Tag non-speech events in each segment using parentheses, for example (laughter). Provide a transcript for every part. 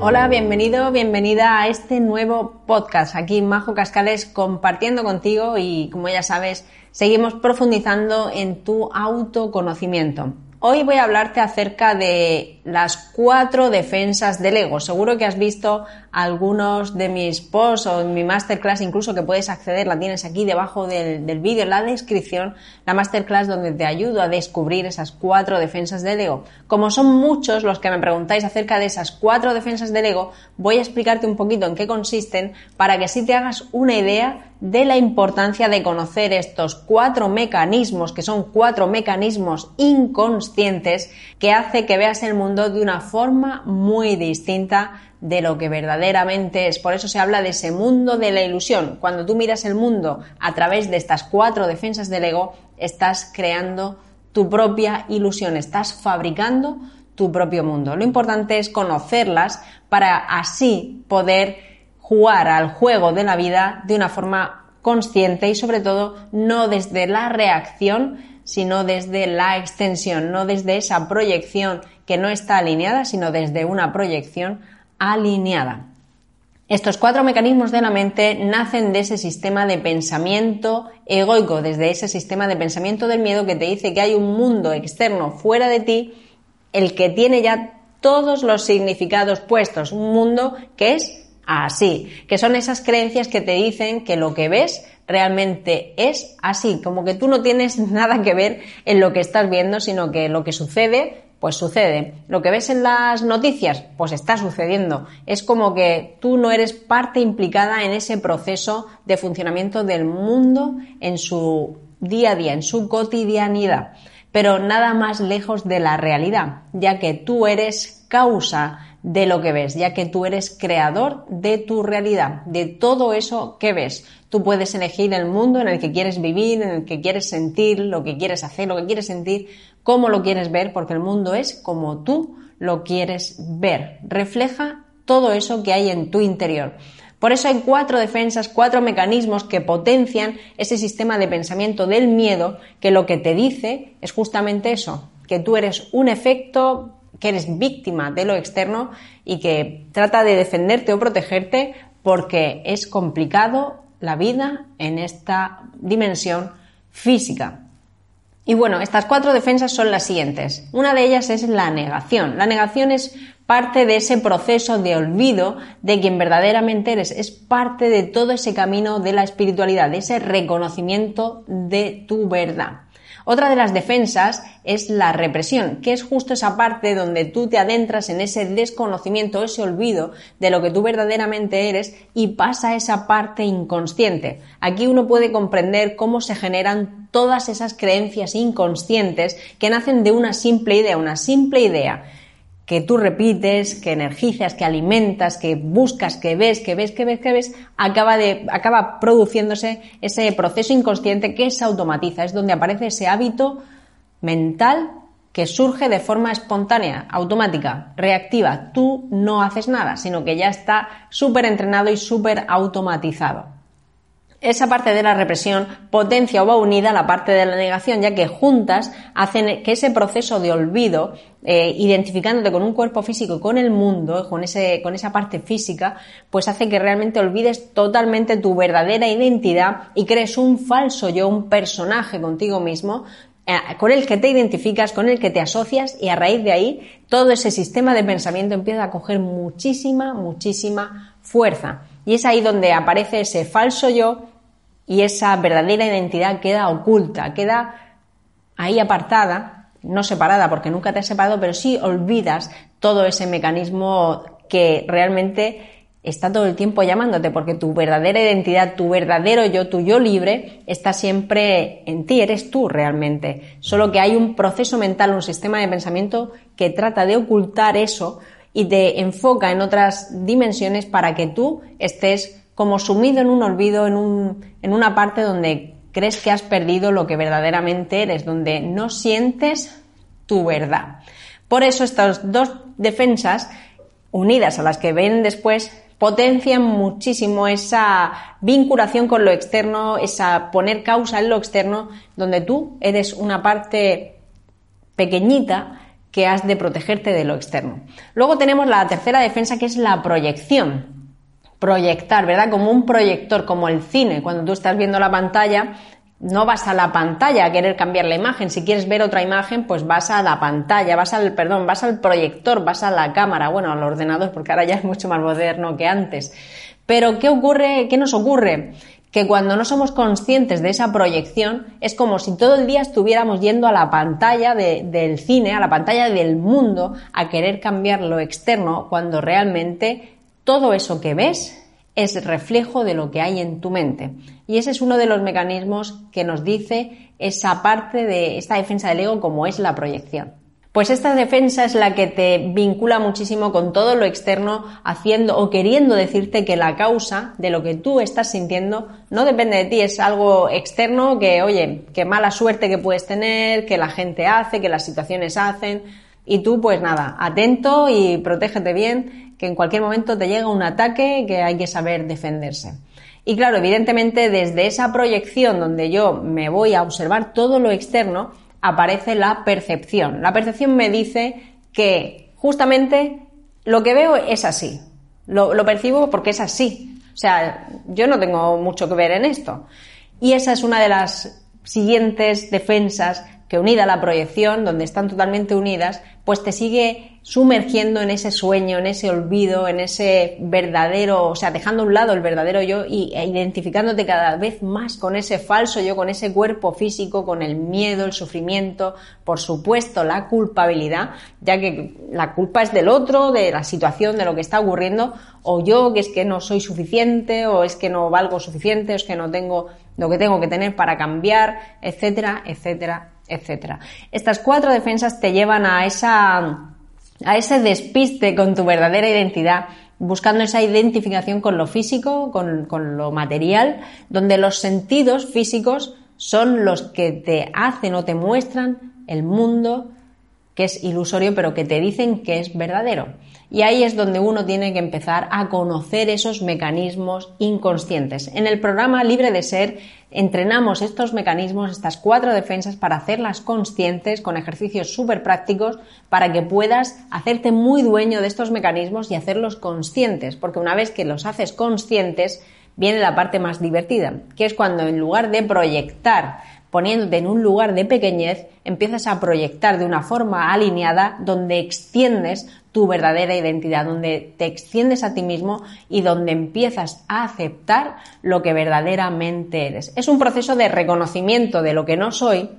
Hola, bienvenido, bienvenida a este nuevo podcast. Aquí Majo Cascales compartiendo contigo y como ya sabes, seguimos profundizando en tu autoconocimiento. Hoy voy a hablarte acerca de las cuatro defensas del ego. Seguro que has visto algunos de mis posts o mi masterclass, incluso que puedes acceder, la tienes aquí debajo del, del vídeo, en la descripción, la masterclass donde te ayudo a descubrir esas cuatro defensas del ego. Como son muchos los que me preguntáis acerca de esas cuatro defensas del ego, voy a explicarte un poquito en qué consisten para que así te hagas una idea de la importancia de conocer estos cuatro mecanismos, que son cuatro mecanismos inconscientes, que hace que veas el mundo de una forma muy distinta de lo que verdaderamente es. Por eso se habla de ese mundo de la ilusión. Cuando tú miras el mundo a través de estas cuatro defensas del ego, estás creando tu propia ilusión, estás fabricando tu propio mundo. Lo importante es conocerlas para así poder jugar al juego de la vida de una forma consciente y sobre todo no desde la reacción, sino desde la extensión, no desde esa proyección que no está alineada, sino desde una proyección alineada. Estos cuatro mecanismos de la mente nacen de ese sistema de pensamiento egoico, desde ese sistema de pensamiento del miedo que te dice que hay un mundo externo fuera de ti, el que tiene ya todos los significados puestos, un mundo que es así, que son esas creencias que te dicen que lo que ves realmente es así, como que tú no tienes (laughs) nada que ver en lo que estás viendo, sino que lo que sucede, pues sucede. Lo que ves en las noticias, pues está sucediendo. Es como que tú no eres parte implicada en ese proceso de funcionamiento del mundo en su día a día, en su cotidianidad. Pero nada más lejos de la realidad, ya que tú eres causa de lo que ves, ya que tú eres creador de tu realidad, de todo eso que ves. Tú puedes elegir el mundo en el que quieres vivir, en el que quieres sentir, lo que quieres hacer, lo que quieres sentir, cómo lo quieres ver, porque el mundo es como tú lo quieres ver. Refleja todo eso que hay en tu interior. Por eso hay cuatro defensas, cuatro mecanismos que potencian ese sistema de pensamiento del miedo que lo que te dice es justamente eso, que tú eres un efecto que eres víctima de lo externo y que trata de defenderte o protegerte porque es complicado la vida en esta dimensión física. Y bueno, estas cuatro defensas son las siguientes. Una de ellas es la negación. La negación es parte de ese proceso de olvido de quien verdaderamente eres. Es parte de todo ese camino de la espiritualidad, de ese reconocimiento de tu verdad. Otra de las defensas es la represión, que es justo esa parte donde tú te adentras en ese desconocimiento, ese olvido de lo que tú verdaderamente eres y pasa esa parte inconsciente. Aquí uno puede comprender cómo se generan todas esas creencias inconscientes que nacen de una simple idea, una simple idea que tú repites, que energizas, que alimentas, que buscas, que ves, que ves, que ves, que ves, acaba, de, acaba produciéndose ese proceso inconsciente que se automatiza. Es donde aparece ese hábito mental que surge de forma espontánea, automática, reactiva. Tú no haces nada, sino que ya está súper entrenado y súper automatizado esa parte de la represión potencia o va unida a la parte de la negación, ya que juntas hacen que ese proceso de olvido, eh, identificándote con un cuerpo físico y con el mundo, con, ese, con esa parte física, pues hace que realmente olvides totalmente tu verdadera identidad y crees un falso yo, un personaje contigo mismo, eh, con el que te identificas, con el que te asocias y a raíz de ahí todo ese sistema de pensamiento empieza a coger muchísima, muchísima fuerza. Y es ahí donde aparece ese falso yo y esa verdadera identidad queda oculta, queda ahí apartada, no separada porque nunca te has separado, pero sí olvidas todo ese mecanismo que realmente está todo el tiempo llamándote, porque tu verdadera identidad, tu verdadero yo, tu yo libre, está siempre en ti, eres tú realmente. Solo que hay un proceso mental, un sistema de pensamiento que trata de ocultar eso y te enfoca en otras dimensiones para que tú estés como sumido en un olvido, en, un, en una parte donde crees que has perdido lo que verdaderamente eres, donde no sientes tu verdad. Por eso estas dos defensas, unidas a las que ven después, potencian muchísimo esa vinculación con lo externo, esa poner causa en lo externo, donde tú eres una parte pequeñita que has de protegerte de lo externo. Luego tenemos la tercera defensa que es la proyección. Proyectar, ¿verdad? Como un proyector, como el cine. Cuando tú estás viendo la pantalla, no vas a la pantalla a querer cambiar la imagen. Si quieres ver otra imagen, pues vas a la pantalla, vas al, perdón, vas al proyector, vas a la cámara, bueno, al ordenador, porque ahora ya es mucho más moderno que antes. Pero, ¿qué ocurre? ¿Qué nos ocurre? Que cuando no somos conscientes de esa proyección es como si todo el día estuviéramos yendo a la pantalla del cine, a la pantalla del mundo, a querer cambiar lo externo, cuando realmente todo eso que ves es reflejo de lo que hay en tu mente. Y ese es uno de los mecanismos que nos dice esa parte de esta defensa del ego como es la proyección. Pues esta defensa es la que te vincula muchísimo con todo lo externo, haciendo o queriendo decirte que la causa de lo que tú estás sintiendo no depende de ti, es algo externo que, oye, qué mala suerte que puedes tener, que la gente hace, que las situaciones hacen, y tú, pues nada, atento y protégete bien, que en cualquier momento te llega un ataque que hay que saber defenderse. Y claro, evidentemente desde esa proyección donde yo me voy a observar todo lo externo, aparece la percepción. La percepción me dice que justamente lo que veo es así. Lo, percibo porque es así. O sea, yo no tengo mucho que ver en esto. Y esa es una de las siguientes defensas que unida a la proyección, donde están totalmente unidas, pues te sigue sumergiendo en ese sueño, en ese olvido, en ese verdadero, o sea, dejando a un lado el verdadero yo y, e identificándote cada vez más con ese falso yo, con ese cuerpo físico, con el miedo, el sufrimiento, por supuesto, la culpabilidad, ya que la culpa es del otro, de la situación, de lo que está ocurriendo, o yo que es que no soy suficiente, o es que no valgo suficiente, o es que no tengo lo que tengo que tener para cambiar, etcétera, etcétera, etcétera. Estas cuatro defensas te llevan a esa a ese despiste con tu verdadera identidad, buscando esa identificación con lo físico, con, con, lo material, donde los sentidos físicos son los que te hacen o te muestran el mundo que es ilusorio, pero que te dicen que es verdadero. Y ahí es donde uno tiene que empezar a conocer esos mecanismos inconscientes. En el programa Libre de Ser entrenamos estos mecanismos, estas cuatro defensas, para hacerlas conscientes con ejercicios súper prácticos para que puedas hacerte muy dueño de estos mecanismos y hacerlos conscientes, porque una vez que los haces conscientes, viene la parte más divertida, que es cuando en lugar de proyectar poniéndote en un lugar de pequeñez, empiezas a proyectar de una forma alineada donde extiendes tu verdadera identidad, donde te extiendes a ti mismo y donde empiezas a aceptar lo que verdaderamente eres. Es un proceso de reconocimiento de lo que no soy,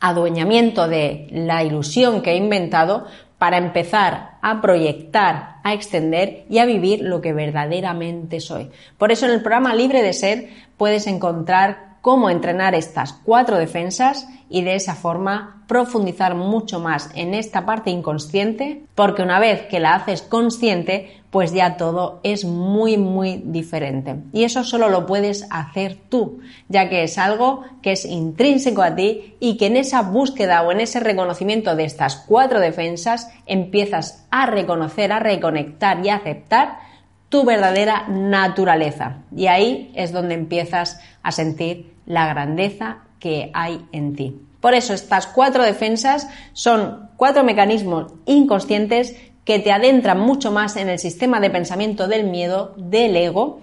adueñamiento de la ilusión que he inventado para empezar a proyectar, a extender y a vivir lo que verdaderamente soy. Por eso en el programa Libre de Ser puedes encontrar cómo entrenar estas cuatro defensas y de esa forma profundizar mucho más en esta parte inconsciente, porque una vez que la haces consciente, pues ya todo es muy, muy diferente. Y eso solo lo puedes hacer tú, ya que es algo que es intrínseco a ti y que en esa búsqueda o en ese reconocimiento de estas cuatro defensas empiezas a reconocer, a reconectar y a aceptar tu verdadera naturaleza. Y ahí es donde empiezas a sentir la grandeza que hay en ti. Por eso estas cuatro defensas son cuatro mecanismos inconscientes que te adentran mucho más en el sistema de pensamiento del miedo, del ego,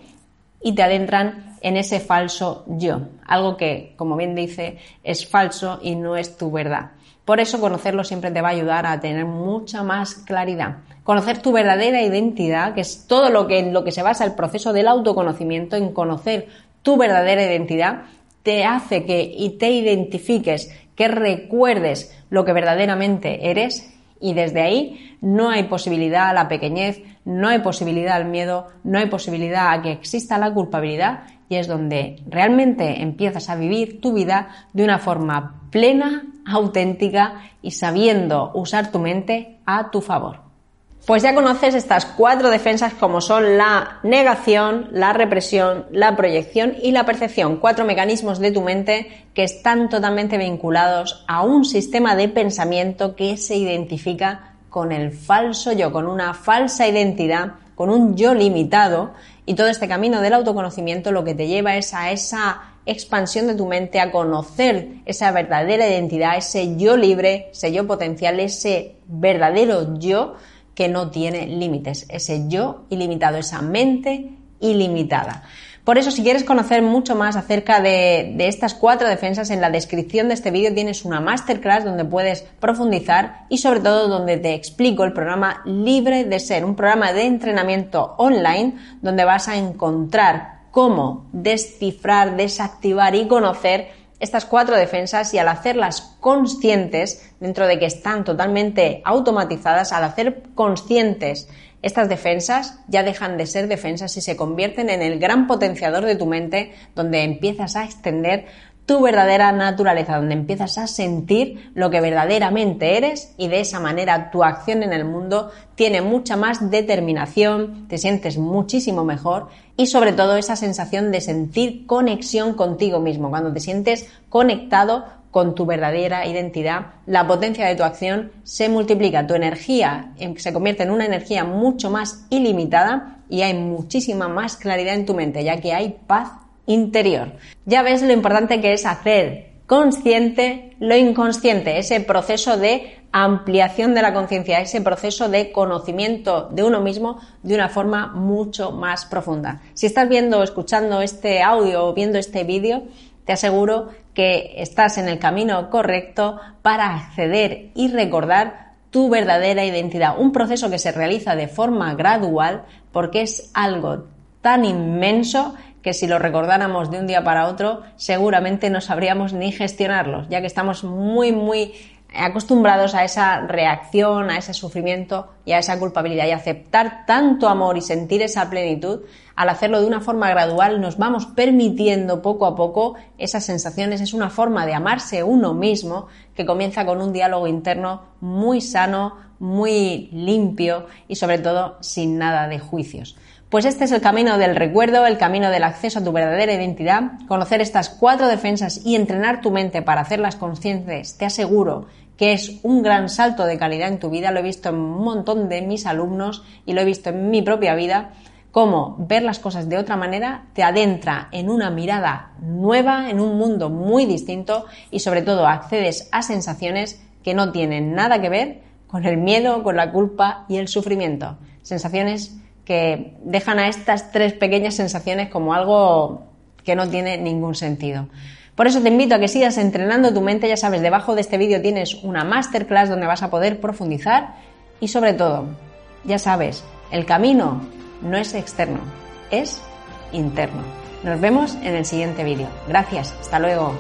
y te adentran en ese falso yo, algo que, como bien dice, es falso y no es tu verdad. Por eso conocerlo siempre te va a ayudar a tener mucha más claridad. Conocer tu verdadera identidad, que es todo lo que en lo que se basa el proceso del autoconocimiento, en conocer tu verdadera identidad, te hace que y te identifiques, que recuerdes lo que verdaderamente eres y desde ahí no hay posibilidad a la pequeñez, no hay posibilidad al miedo, no hay posibilidad a que exista la culpabilidad y es donde realmente empiezas a vivir tu vida de una forma plena, auténtica y sabiendo usar tu mente a tu favor. Pues ya conoces estas cuatro defensas como son la negación, la represión, la proyección y la percepción. Cuatro mecanismos de tu mente que están totalmente vinculados a un sistema de pensamiento que se identifica con el falso yo, con una falsa identidad con un yo limitado y todo este camino del autoconocimiento lo que te lleva es a esa expansión de tu mente, a conocer esa verdadera identidad, ese yo libre, ese yo potencial, ese verdadero yo que no tiene límites, ese yo ilimitado, esa mente ilimitada. Por eso, si quieres conocer mucho más acerca de, estas cuatro defensas, en la descripción de este vídeo tienes una masterclass donde puedes profundizar y sobre todo donde te explico el programa Libre de Ser, un programa de entrenamiento online donde vas a encontrar cómo descifrar, desactivar y conocer estas cuatro defensas y al hacerlas conscientes, dentro de que están totalmente automatizadas, al hacer conscientes estas defensas ya dejan de ser defensas y se convierten en el gran potenciador de tu mente donde empiezas a extender tu verdadera naturaleza, donde empiezas a sentir lo que verdaderamente eres y de esa manera tu acción en el mundo tiene mucha más determinación, te sientes muchísimo mejor y sobre todo esa sensación de sentir conexión contigo mismo, cuando te sientes conectado con tu verdadera identidad, la potencia de tu acción se multiplica, tu energía se convierte en una energía mucho más ilimitada y hay muchísima más claridad en tu mente, ya que hay paz interior. Ya ves lo importante que es hacer consciente lo inconsciente, ese proceso de ampliación de la conciencia, ese proceso de conocimiento de uno mismo de una forma mucho más profunda. Si estás viendo o escuchando este audio o viendo este vídeo, te aseguro que estás en el camino correcto para acceder y recordar tu verdadera identidad. Un proceso que se realiza de forma gradual porque es algo tan inmenso que si lo recordáramos de un día para otro seguramente no sabríamos ni gestionarlos, ya que estamos muy, muy acostumbrados a esa reacción, a ese sufrimiento y a esa culpabilidad y aceptar tanto amor y sentir esa plenitud, al hacerlo de una forma gradual nos vamos permitiendo poco a poco esas sensaciones. Es una forma de amarse uno mismo que comienza con un diálogo interno muy sano, muy limpio y sobre todo sin nada de juicios. Pues este es el camino del recuerdo, el camino del acceso a tu verdadera identidad. Conocer estas cuatro defensas y entrenar tu mente para hacerlas conscientes, te aseguro que es un gran salto de calidad en tu vida. Lo he visto en un montón de mis alumnos y lo he visto en mi propia vida. Cómo ver las cosas de otra manera te adentra en una mirada nueva, en un mundo muy distinto y sobre todo accedes a sensaciones que no tienen nada que ver con el miedo, con la culpa y el sufrimiento. Sensaciones que dejan a estas tres pequeñas sensaciones como algo que no tiene ningún sentido. Por eso te invito a que sigas entrenando tu mente, ya sabes, debajo de este vídeo tienes una masterclass donde vas a poder profundizar y sobre todo, ya sabes, el camino no es externo, es interno. Nos vemos en el siguiente vídeo. Gracias, hasta luego.